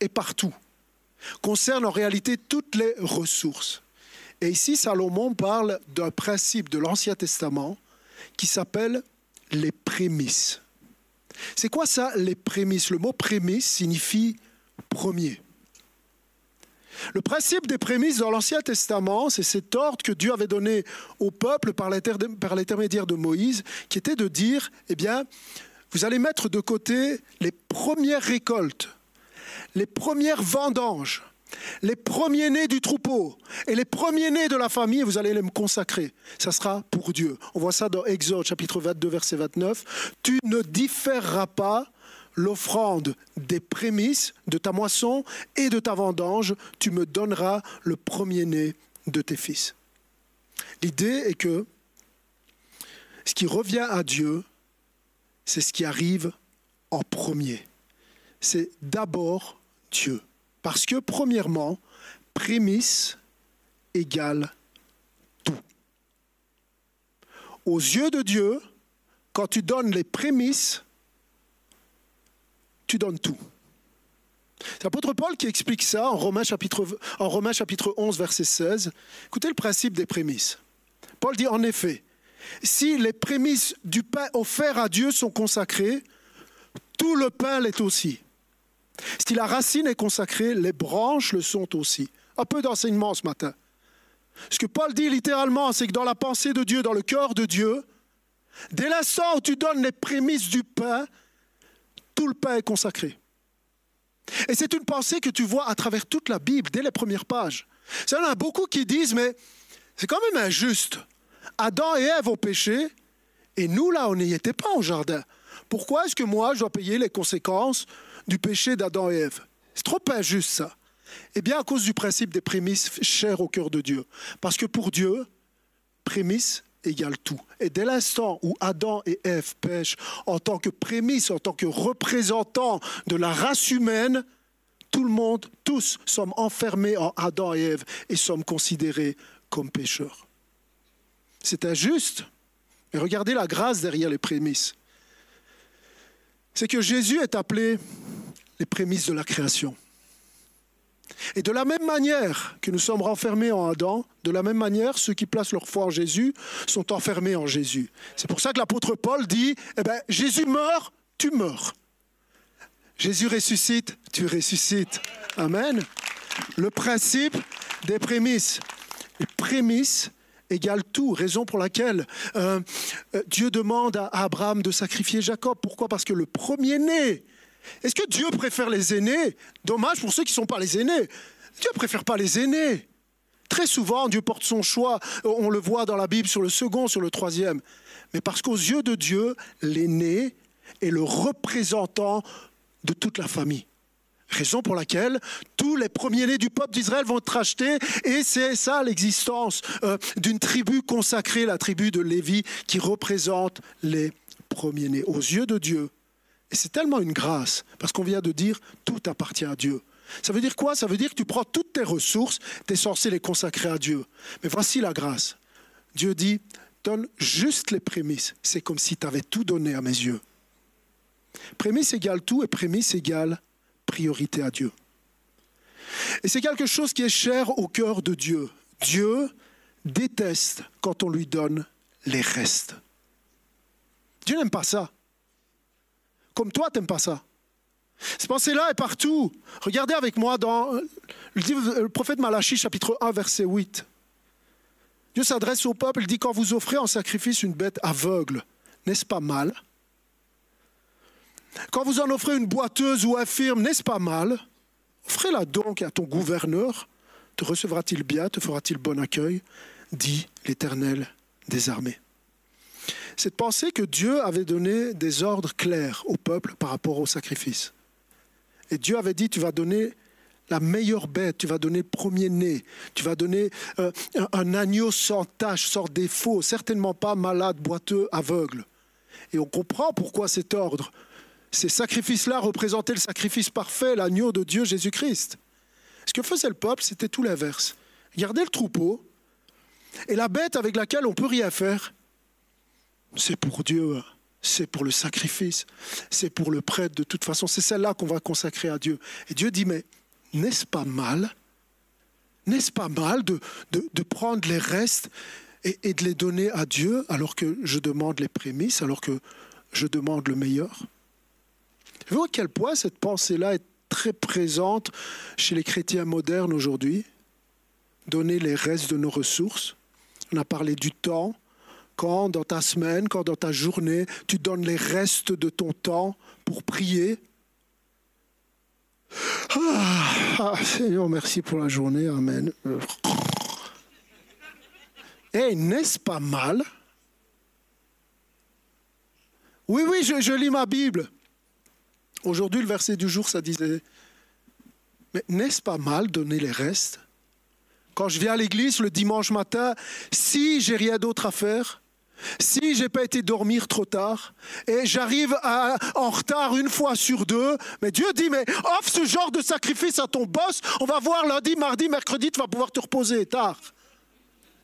est partout, concerne en réalité toutes les ressources. Et ici, Salomon parle d'un principe de l'Ancien Testament qui s'appelle les prémices. C'est quoi ça, les prémices? Le mot prémisse signifie premier. Le principe des prémices dans l'Ancien Testament, c'est cet ordre que Dieu avait donné au peuple par l'intermédiaire de Moïse, qui était de dire, eh bien, vous allez mettre de côté les premières récoltes, les premières vendanges, les premiers-nés du troupeau et les premiers-nés de la famille, vous allez les me consacrer. Ça sera pour Dieu. On voit ça dans Exode chapitre 22, verset 29. Tu ne différeras pas l'offrande des prémices de ta moisson et de ta vendange, tu me donneras le premier-né de tes fils. L'idée est que ce qui revient à Dieu, c'est ce qui arrive en premier. C'est d'abord Dieu. Parce que, premièrement, prémisse égale tout. Aux yeux de Dieu, quand tu donnes les prémices, tu donnes tout. C'est l'apôtre Paul qui explique ça en Romains, chapitre, en Romains chapitre 11, verset 16. Écoutez le principe des prémices. Paul dit en effet, si les prémices du pain offert à Dieu sont consacrées, tout le pain l'est aussi. Si la racine est consacrée, les branches le sont aussi. Un peu d'enseignement ce matin. Ce que Paul dit littéralement, c'est que dans la pensée de Dieu, dans le cœur de Dieu, dès l'instant où tu donnes les prémices du pain, tout le pain est consacré. Et c'est une pensée que tu vois à travers toute la Bible, dès les premières pages. Il y en a beaucoup qui disent, mais c'est quand même injuste. Adam et Ève ont péché, et nous, là, on n'y était pas au jardin. Pourquoi est-ce que moi, je dois payer les conséquences du péché d'Adam et Ève. C'est trop injuste ça. Eh bien, à cause du principe des prémices chères au cœur de Dieu. Parce que pour Dieu, prémisse égale tout. Et dès l'instant où Adam et Ève pêchent en tant que prémisse, en tant que représentants de la race humaine, tout le monde, tous sommes enfermés en Adam et Ève et sommes considérés comme pécheurs. C'est injuste, mais regardez la grâce derrière les prémices c'est que Jésus est appelé les prémices de la création. Et de la même manière que nous sommes renfermés en Adam, de la même manière, ceux qui placent leur foi en Jésus sont enfermés en Jésus. C'est pour ça que l'apôtre Paul dit, eh bien, Jésus meurt, tu meurs. Jésus ressuscite, tu ressuscites. Amen. Le principe des prémices. Les prémices égale tout, raison pour laquelle euh, euh, Dieu demande à Abraham de sacrifier Jacob. Pourquoi? Parce que le premier-né, est-ce que Dieu préfère les aînés? Dommage pour ceux qui ne sont pas les aînés. Dieu préfère pas les aînés. Très souvent, Dieu porte son choix, on le voit dans la Bible sur le second, sur le troisième. Mais parce qu'aux yeux de Dieu, l'aîné est le représentant de toute la famille. Raison pour laquelle tous les premiers-nés du peuple d'Israël vont être rachetés. Et c'est ça l'existence euh, d'une tribu consacrée, la tribu de Lévi, qui représente les premiers-nés aux yeux de Dieu. Et c'est tellement une grâce, parce qu'on vient de dire tout appartient à Dieu. Ça veut dire quoi? Ça veut dire que tu prends toutes tes ressources, tu es censé les consacrer à Dieu. Mais voici la grâce. Dieu dit, donne juste les prémices. C'est comme si tu avais tout donné à mes yeux. Prémisse égale tout et prémisse égale priorité à Dieu. Et c'est quelque chose qui est cher au cœur de Dieu. Dieu déteste quand on lui donne les restes. Dieu n'aime pas ça. Comme toi, tu n'aimes pas ça. Cette pensée-là est partout. Regardez avec moi dans le prophète Malachie, chapitre 1, verset 8. Dieu s'adresse au peuple, il dit, quand vous offrez en sacrifice une bête aveugle, n'est-ce pas mal? Quand vous en offrez une boiteuse ou infirme, n'est-ce pas mal? Offrez-la donc à ton gouverneur, Te recevra-t-il bien? Te fera-t-il bon accueil? Dit l'Éternel des armées. Cette pensée que Dieu avait donné des ordres clairs au peuple par rapport au sacrifice. Et Dieu avait dit, tu vas donner la meilleure bête, tu vas donner premier-né, tu vas donner euh, un, agneau sans tache, sans défaut, certainement pas malade, boiteux, aveugle. Et on comprend pourquoi cet ordre. Ces sacrifices-là représentaient le sacrifice parfait, l'agneau de Dieu Jésus-Christ. Ce que faisait le peuple, c'était tout l'inverse. Gardez le troupeau, et la bête avec laquelle on peut rien faire, c'est pour Dieu, c'est pour le sacrifice, c'est pour le prêtre. De toute façon, c'est celle-là qu'on va consacrer à Dieu. Et Dieu dit, mais n'est-ce pas mal N'est-ce pas mal de, prendre les restes et, et, de les donner à Dieu alors que je demande les prémices, alors que je demande le meilleur? Vous voyez à quel point cette pensée-là est très présente chez les chrétiens modernes aujourd'hui? Donner les restes de nos ressources on a parlé du temps. Quand dans ta semaine, quand dans ta journée, tu donnes les restes de ton temps pour prier? Ah, ah Seigneur, merci pour la journée. Amen. Eh, n'est-ce pas mal? Oui, oui, je, lis ma Bible. Aujourd'hui, le verset du jour, ça disait, mais n'est-ce pas mal donner les restes? Quand je viens à l'église le dimanche matin, si j'ai rien d'autre à faire, si j'ai pas été dormir trop tard et j'arrive en retard une fois sur deux, mais Dieu dit mais offre ce genre de sacrifice à ton boss, on va voir lundi, mardi, mercredi, tu vas pouvoir te reposer tard.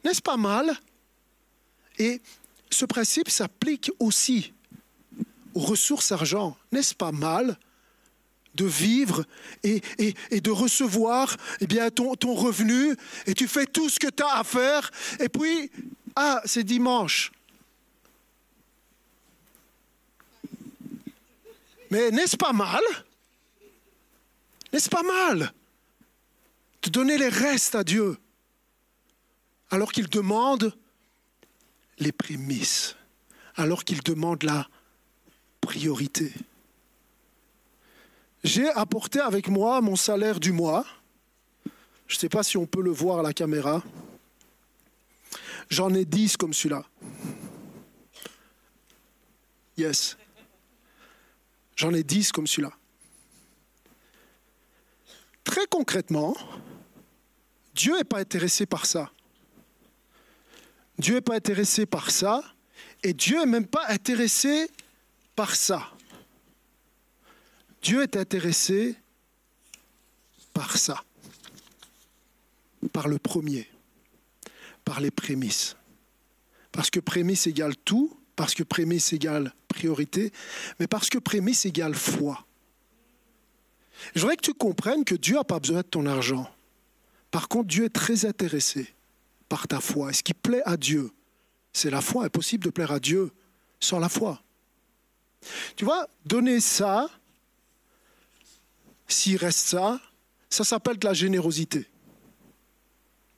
N'est-ce pas mal? Et ce principe s'applique aussi aux ressources argent. N'est-ce pas mal de vivre et, de recevoir eh bien, ton, ton revenu, et tu fais tout ce que tu as à faire, et puis, ah, c'est dimanche. Mais n'est-ce pas mal? N'est-ce pas mal de donner les restes à Dieu alors qu'il demande les prémices, alors qu'il demande la priorité? J'ai apporté avec moi mon salaire du mois. Je ne sais pas si on peut le voir à la caméra. J'en ai 10 comme celui-là. Yes. J'en ai 10 comme celui-là. Très concrètement, Dieu n'est pas intéressé par ça. Dieu n'est pas intéressé par ça. Et Dieu n'est même pas intéressé par ça. Dieu est intéressé par ça, par le premier, par les prémices. Parce que prémisse égale tout, parce que prémisse égale priorité, mais parce que prémisse égale foi. Je voudrais que tu comprennes que Dieu n'a pas besoin de ton argent. Par contre, Dieu est très intéressé par ta foi. Et ce qui plaît à Dieu, c'est la foi. Impossible de plaire à Dieu sans la foi. Tu vois, donner ça, s'il reste ça, ça s'appelle de la générosité.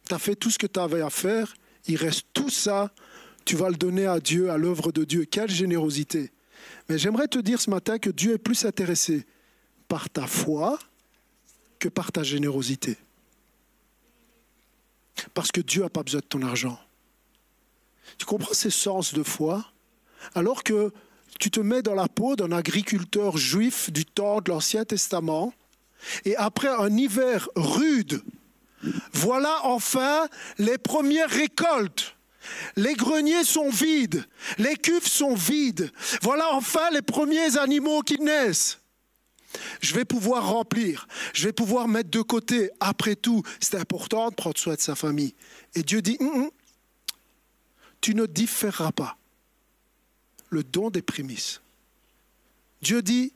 Tu as fait tout ce que tu avais à faire, il reste tout ça, tu vas le donner à Dieu, à l'œuvre de Dieu. Quelle générosité. Mais j'aimerais te dire ce matin que Dieu est plus intéressé par ta foi que par ta générosité. Parce que Dieu n'a pas besoin de ton argent. Tu comprends ces sens de foi? Alors que tu te mets dans la peau d'un agriculteur juif du temps de l'Ancien Testament et après un hiver rude, voilà enfin les premières récoltes. Les greniers sont vides, les cuves sont vides. Voilà enfin les premiers animaux qui naissent. Je vais pouvoir remplir, je vais pouvoir mettre de côté. Après tout, c'est important de prendre soin de sa famille. Et Dieu dit, hum, hum, tu ne différeras pas le don des prémices. Dieu dit,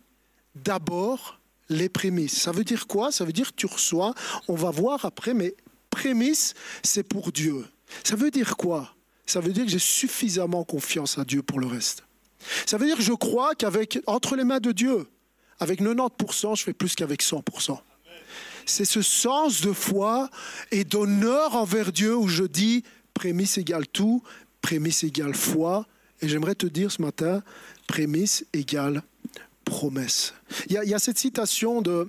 d'abord, les prémices. Ça veut dire quoi? Ça veut dire tu reçois, on va voir après, mais prémices, c'est pour Dieu. Ça veut dire quoi? Ça veut dire que j'ai suffisamment confiance à Dieu pour le reste. Ça veut dire que je crois qu'avec entre les mains de Dieu, avec 90%, je fais plus qu'avec 100%. C'est ce sens de foi et d'honneur envers Dieu où je dis prémisse égale tout, prémisse égale foi. Et j'aimerais te dire ce matin, prémisse égale promesse. Il y, a, cette citation de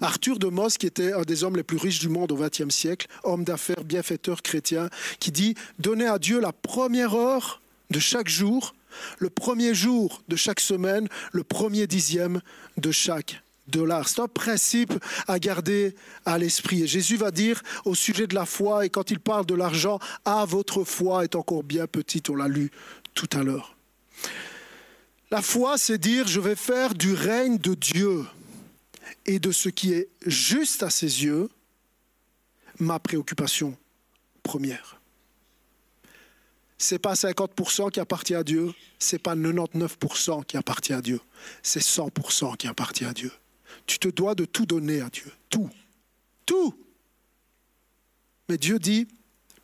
Arthur de Moss, qui était un des hommes les plus riches du monde au XXe siècle, homme d'affaires, bienfaiteur chrétien, qui dit Donnez à Dieu la première heure de chaque jour, le premier jour de chaque semaine, le premier dixième de chaque dollar. C'est un principe à garder à l'esprit. Et Jésus va dire au sujet de la foi, et quand il parle de l'argent, ah, votre foi est encore bien petite, on l'a lu tout à l'heure. La foi, c'est dire, je vais faire du règne de Dieu et de ce qui est juste à ses yeux ma préoccupation première. C'est pas 50% qui appartient à Dieu, c'est pas 99% qui appartient à Dieu, c'est 100% qui appartient à Dieu. Tu te dois de tout donner à Dieu, tout, tout. Mais Dieu dit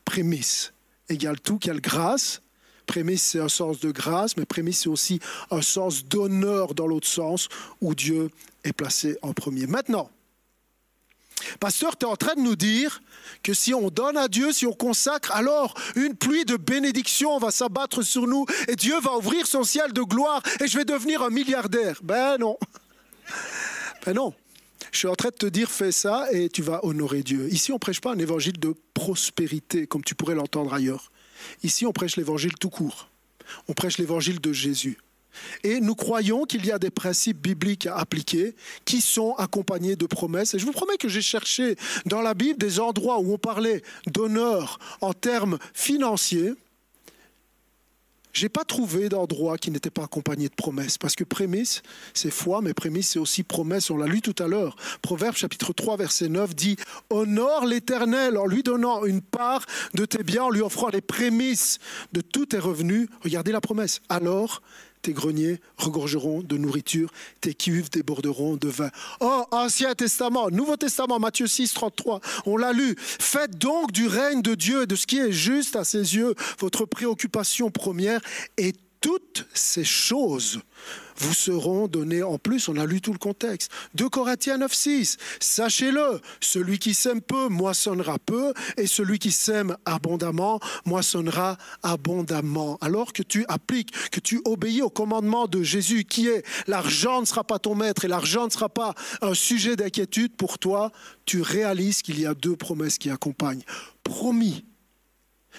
prémisse égale tout, quelle grâce. Prémisse, c'est un sens de grâce, mais prémisse, c'est aussi un sens d'honneur dans l'autre sens, où Dieu est placé en premier. Maintenant, Pasteur, tu es en train de nous dire que si on donne à Dieu, si on consacre, alors une pluie de bénédictions va s'abattre sur nous et Dieu va ouvrir son ciel de gloire et je vais devenir un milliardaire. Ben non. Ben non. Je suis en train de te dire, fais ça et tu vas honorer Dieu. Ici, on ne prêche pas un évangile de prospérité, comme tu pourrais l'entendre ailleurs. Ici, on prêche l'évangile tout court. On prêche l'évangile de Jésus. Et nous croyons qu'il y a des principes bibliques à appliquer qui sont accompagnés de promesses. Et je vous promets que j'ai cherché dans la Bible des endroits où on parlait d'honneur en termes financiers j'ai pas trouvé d'endroit qui n'était pas accompagné de promesses. Parce que prémisse, c'est foi, mais prémisse, c'est aussi promesse. On l'a lu tout à l'heure. Proverbe chapitre 3, verset 9 dit Honore l'Éternel en lui donnant une part de tes biens, en lui offrant les prémices de tous tes revenus. Regardez la promesse. Alors tes greniers regorgeront de nourriture, tes cuves déborderont de vin. Oh, Ancien Testament, Nouveau Testament, Matthieu 6, 33, on l'a lu. Faites donc du règne de Dieu et de ce qui est juste à ses yeux votre préoccupation première et toutes ces choses vous seront données en plus. On a lu tout le contexte. 2 Corinthiens 9, 6. Sachez-le, celui qui sème peu moissonnera peu, et celui qui sème abondamment moissonnera abondamment. Alors que tu appliques, que tu obéis au commandement de Jésus, qui est l'argent ne sera pas ton maître et l'argent ne sera pas un sujet d'inquiétude pour toi, tu réalises qu'il y a deux promesses qui accompagnent. Promis,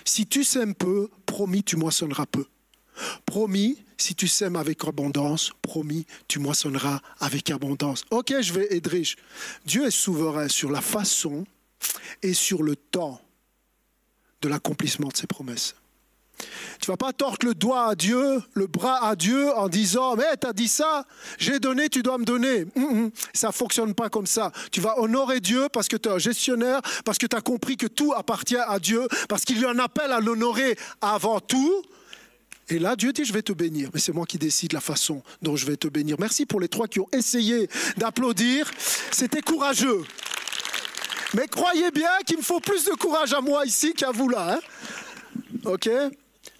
si tu sèmes peu, promis, tu moissonneras peu. Promis, si tu sèmes avec abondance, promis, tu moissonneras avec abondance. Ok, je vais Edrich. Dieu est souverain sur la façon et sur le temps de l'accomplissement de ses promesses. Tu vas pas tordre le doigt à Dieu, le bras à Dieu en disant Mais tu as dit ça, j'ai donné, tu dois me donner. Ça hum, hum, ça fonctionne pas comme ça. Tu vas honorer Dieu parce que tu es un gestionnaire, parce que tu as compris que tout appartient à Dieu, parce qu'il y a un appel à l'honorer avant tout. Et là, Dieu dit, je vais te bénir. Mais c'est moi qui décide la façon dont je vais te bénir. Merci pour les trois qui ont essayé d'applaudir. C'était courageux. Mais croyez bien qu'il me faut plus de courage à moi ici qu'à vous là. Hein. OK?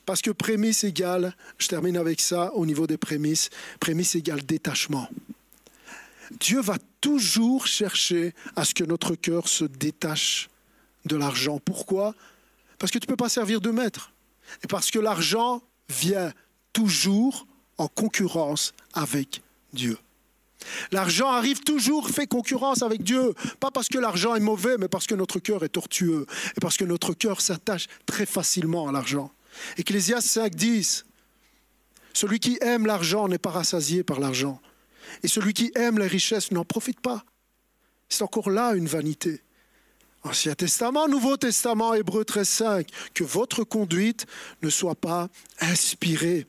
Parce que prémisse égale, je termine avec ça au niveau des prémices, prémisse égale détachement. Dieu va toujours chercher à ce que notre cœur se détache de l'argent. Pourquoi? Parce que tu ne peux pas servir de maître. Et parce que l'argent vient toujours en concurrence avec Dieu. L'argent arrive toujours, fait concurrence avec Dieu, pas parce que l'argent est mauvais, mais parce que notre cœur est tortueux et parce que notre cœur s'attache très facilement à l'argent. Ecclésiaste 5, 10. Celui qui aime l'argent n'est pas rassasié par l'argent. Et celui qui aime les richesses n'en profite pas. C'est encore là une vanité. Ancien Testament, Nouveau Testament, Hébreu 13, 5, que votre conduite ne soit pas inspirée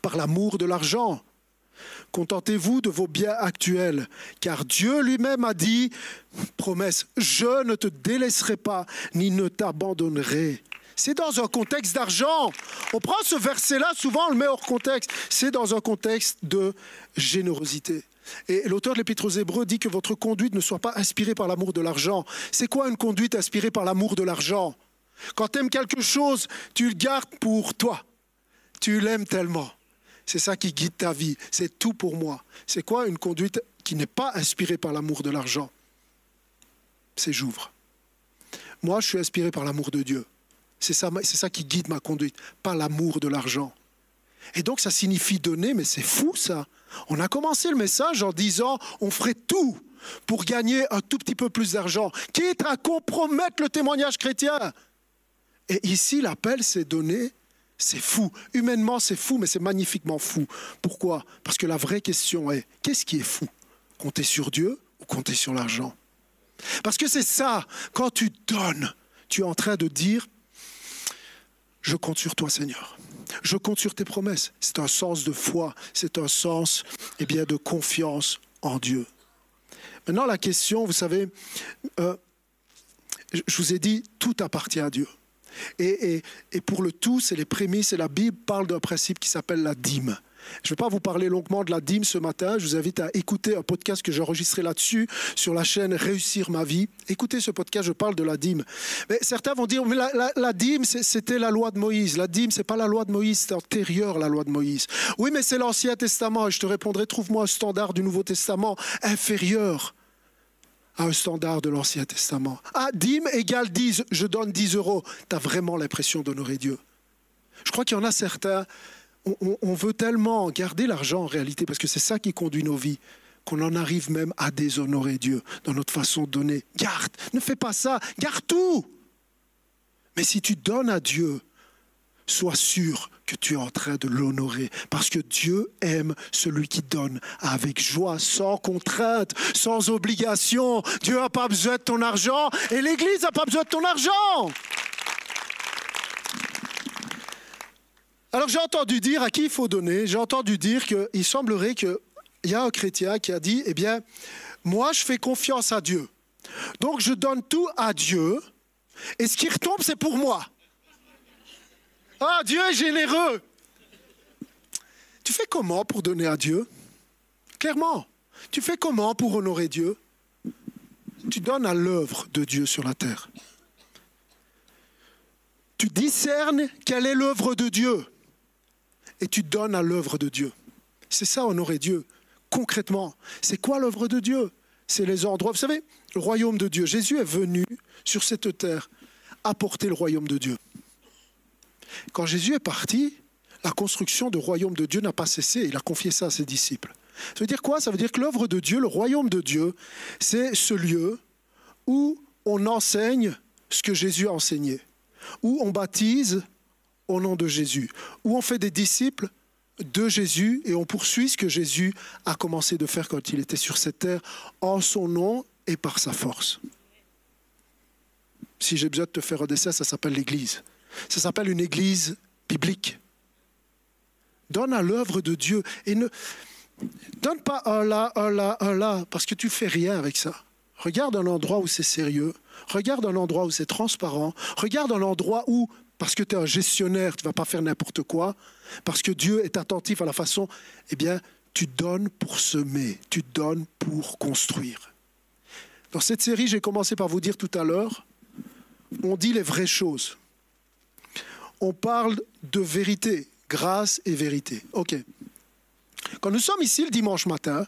par l'amour de l'argent. Contentez-vous de vos biens actuels, car Dieu lui-même a dit, promesse, je ne te délaisserai pas, ni ne t'abandonnerai. C'est dans un contexte d'argent. On prend ce verset-là, souvent on le met hors contexte. C'est dans un contexte de générosité. Et l'auteur de l'Épître aux Hébreux dit que votre conduite ne soit pas inspirée par l'amour de l'argent. C'est quoi une conduite inspirée par l'amour de l'argent? Quand tu aimes quelque chose, tu le gardes pour toi. Tu l'aimes tellement. C'est ça qui guide ta vie. C'est tout pour moi. C'est quoi une conduite qui n'est pas inspirée par l'amour de l'argent? C'est j'ouvre. Moi, je suis inspiré par l'amour de Dieu. C'est ça, ça qui guide ma conduite, pas l'amour de l'argent. Et donc ça signifie donner, mais c'est fou ça. On a commencé le message en disant on ferait tout pour gagner un tout petit peu plus d'argent, quitte à compromettre le témoignage chrétien. Et ici, l'appel, c'est donné. C'est fou. Humainement, c'est fou, mais c'est magnifiquement fou. Pourquoi? Parce que la vraie question est, qu'est-ce qui est fou? Compter sur Dieu ou compter sur l'argent? Parce que c'est ça, quand tu donnes, tu es en train de dire, je compte sur toi Seigneur. Je compte sur tes promesses. C'est un sens de foi, c'est un sens eh bien, de confiance en Dieu. Maintenant, la question, vous savez, euh, je vous ai dit, tout appartient à Dieu. Et, et pour le tout, c'est les prémices, et la Bible parle d'un principe qui s'appelle la dîme. Je ne vais pas vous parler longuement de la dîme ce matin. Je vous invite à écouter un podcast que j'ai enregistré là-dessus sur la chaîne Réussir ma vie. Écoutez ce podcast, je parle de la dîme. Mais certains vont dire, mais la, dîme, c'était la loi de Moïse. La dîme, c'est pas la loi de Moïse, c'est antérieur à la loi de Moïse. Oui, mais c'est l'Ancien Testament. Et je te répondrai, trouve-moi un standard du Nouveau Testament inférieur à un standard de l'Ancien Testament. Ah, dîme égale 10, je donne 10 euros. Tu as vraiment l'impression d'honorer Dieu. Je crois qu'il y en a certains, on, veut tellement garder l'argent en réalité, parce que c'est ça qui conduit nos vies, qu'on en arrive même à déshonorer Dieu dans notre façon de donner. Garde, ne fais pas ça, garde tout. Mais si tu donnes à Dieu, sois sûr que tu es en train de l'honorer, parce que Dieu aime celui qui donne avec joie, sans contrainte, sans obligation. Dieu n'a pas besoin de ton argent et l'Église n'a pas besoin de ton argent. Alors j'ai entendu dire à qui il faut donner, j'ai entendu dire qu'il semblerait qu'il y a un chrétien qui a dit, eh bien, moi je fais confiance à Dieu. Donc je donne tout à Dieu, et ce qui retombe, c'est pour moi. Ah, Dieu est généreux. Tu fais comment pour donner à Dieu? Clairement. Tu fais comment pour honorer Dieu? Tu donnes à l'œuvre de Dieu sur la terre. Tu discernes quelle est l'œuvre de Dieu et tu donnes à l'œuvre de Dieu. C'est ça, honorer Dieu. Concrètement, c'est quoi l'œuvre de Dieu? C'est les endroits. Vous savez, le royaume de Dieu. Jésus est venu sur cette terre apporter le royaume de Dieu. Quand Jésus est parti, la construction du royaume de Dieu n'a pas cessé. Il a confié ça à ses disciples. Ça veut dire quoi? Ça veut dire que l'œuvre de Dieu, le royaume de Dieu, c'est ce lieu où on enseigne ce que Jésus a enseigné, où on baptise au nom de Jésus, où on fait des disciples de Jésus et on poursuit ce que Jésus a commencé de faire quand il était sur cette terre, en son nom et par sa force. Si j'ai besoin de te faire un dessin, ça s'appelle l'Église. Ça s'appelle une Église biblique. Donne à l'œuvre de Dieu et ne donne pas un là, un là, un là, parce que tu fais rien avec ça. Regarde un endroit où c'est sérieux. Regarde un endroit où c'est transparent. Regarde un endroit où parce que tu es un gestionnaire, tu ne vas pas faire n'importe quoi, parce que Dieu est attentif à la façon, eh bien, tu donnes pour semer, tu donnes pour construire. Dans cette série, j'ai commencé par vous dire tout à l'heure, on dit les vraies choses. On parle de vérité, grâce et vérité. OK. Quand nous sommes ici le dimanche matin,